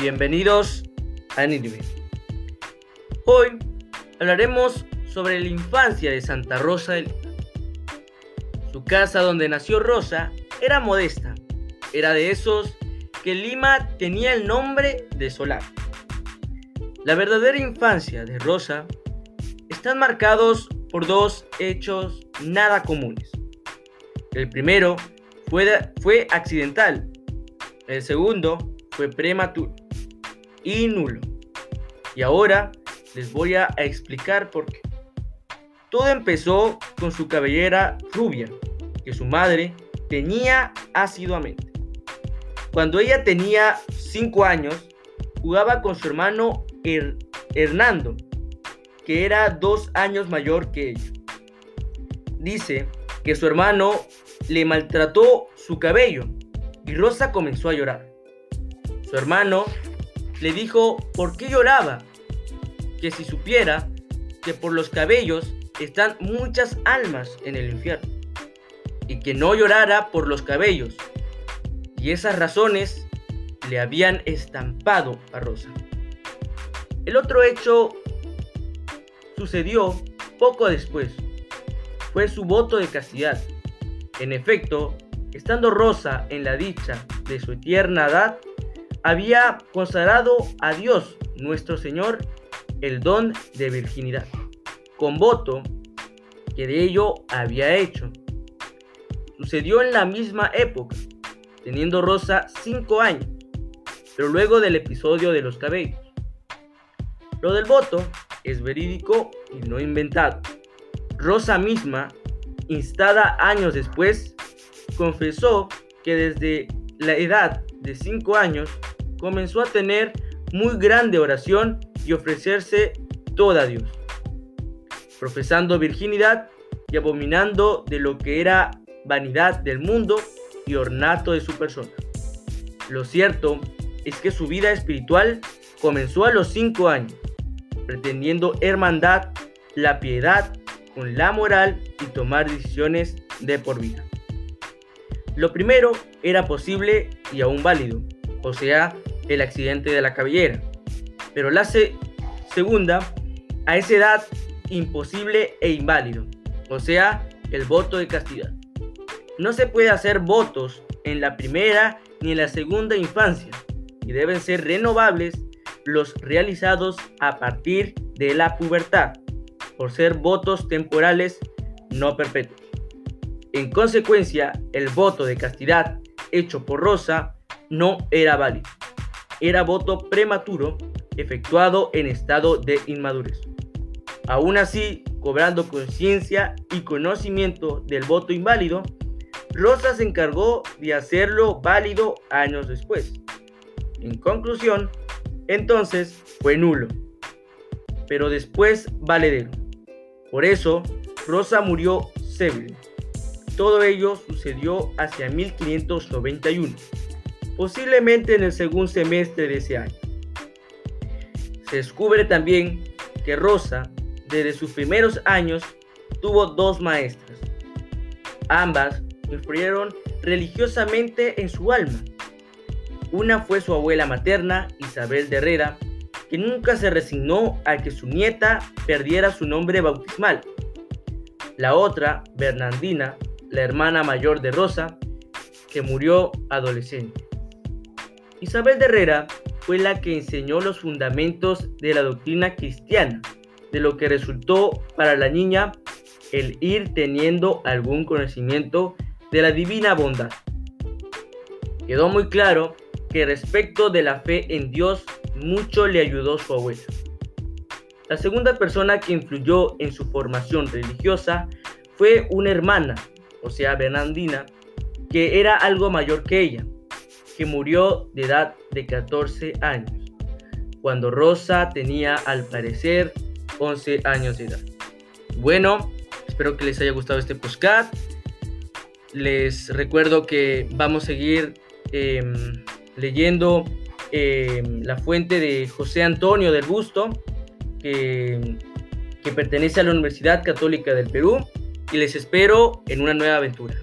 Bienvenidos a Nidbe. Hoy hablaremos sobre la infancia de Santa Rosa de Lima. Su casa donde nació Rosa era modesta. Era de esos que Lima tenía el nombre de solar. La verdadera infancia de Rosa están marcados por dos hechos nada comunes. El primero fue, fue accidental, el segundo fue prematuro y nulo. Y ahora les voy a explicar por qué. Todo empezó con su cabellera rubia, que su madre tenía asiduamente. Cuando ella tenía 5 años, jugaba con su hermano Hernando, que era dos años mayor que ella. Dice que su hermano le maltrató su cabello y Rosa comenzó a llorar. Su hermano le dijo por qué lloraba, que si supiera que por los cabellos están muchas almas en el infierno, y que no llorara por los cabellos, y esas razones le habían estampado a Rosa. El otro hecho sucedió poco después. Fue su voto de castidad. En efecto, estando Rosa en la dicha de su tierna edad, había consagrado a Dios nuestro Señor el don de virginidad, con voto que de ello había hecho. Sucedió en la misma época, teniendo Rosa cinco años, pero luego del episodio de los cabellos. Lo del voto es verídico y no inventado. Rosa misma, instada años después, confesó que desde la edad de 5 años comenzó a tener muy grande oración y ofrecerse toda a Dios, profesando virginidad y abominando de lo que era vanidad del mundo y ornato de su persona. Lo cierto es que su vida espiritual comenzó a los 5 años, pretendiendo hermandad, la piedad con la moral y tomar decisiones de por vida. Lo primero era posible y aún válido, o sea, el accidente de la cabellera. Pero la segunda, a esa edad, imposible e inválido, o sea, el voto de castidad. No se puede hacer votos en la primera ni en la segunda infancia y deben ser renovables los realizados a partir de la pubertad, por ser votos temporales no perpetuos. En consecuencia, el voto de castidad hecho por Rosa no era válido. Era voto prematuro efectuado en estado de inmadurez. Aún así, cobrando conciencia y conocimiento del voto inválido, Rosa se encargó de hacerlo válido años después. En conclusión, entonces fue nulo, pero después valedero. Por eso, Rosa murió sévil. Todo ello sucedió hacia 1591, posiblemente en el segundo semestre de ese año. Se descubre también que Rosa, desde sus primeros años, tuvo dos maestras. Ambas influyeron religiosamente en su alma. Una fue su abuela materna, Isabel de Herrera, que nunca se resignó a que su nieta perdiera su nombre bautismal. La otra, Bernardina, la hermana mayor de Rosa, que murió adolescente. Isabel de Herrera fue la que enseñó los fundamentos de la doctrina cristiana, de lo que resultó para la niña el ir teniendo algún conocimiento de la divina bondad. Quedó muy claro que respecto de la fe en Dios mucho le ayudó su abuela. La segunda persona que influyó en su formación religiosa fue una hermana o sea, Bernardina, que era algo mayor que ella, que murió de edad de 14 años, cuando Rosa tenía al parecer 11 años de edad. Bueno, espero que les haya gustado este podcast. Les recuerdo que vamos a seguir em, leyendo em, la fuente de José Antonio del Busto, que, que pertenece a la Universidad Católica del Perú y les espero en una nueva aventura.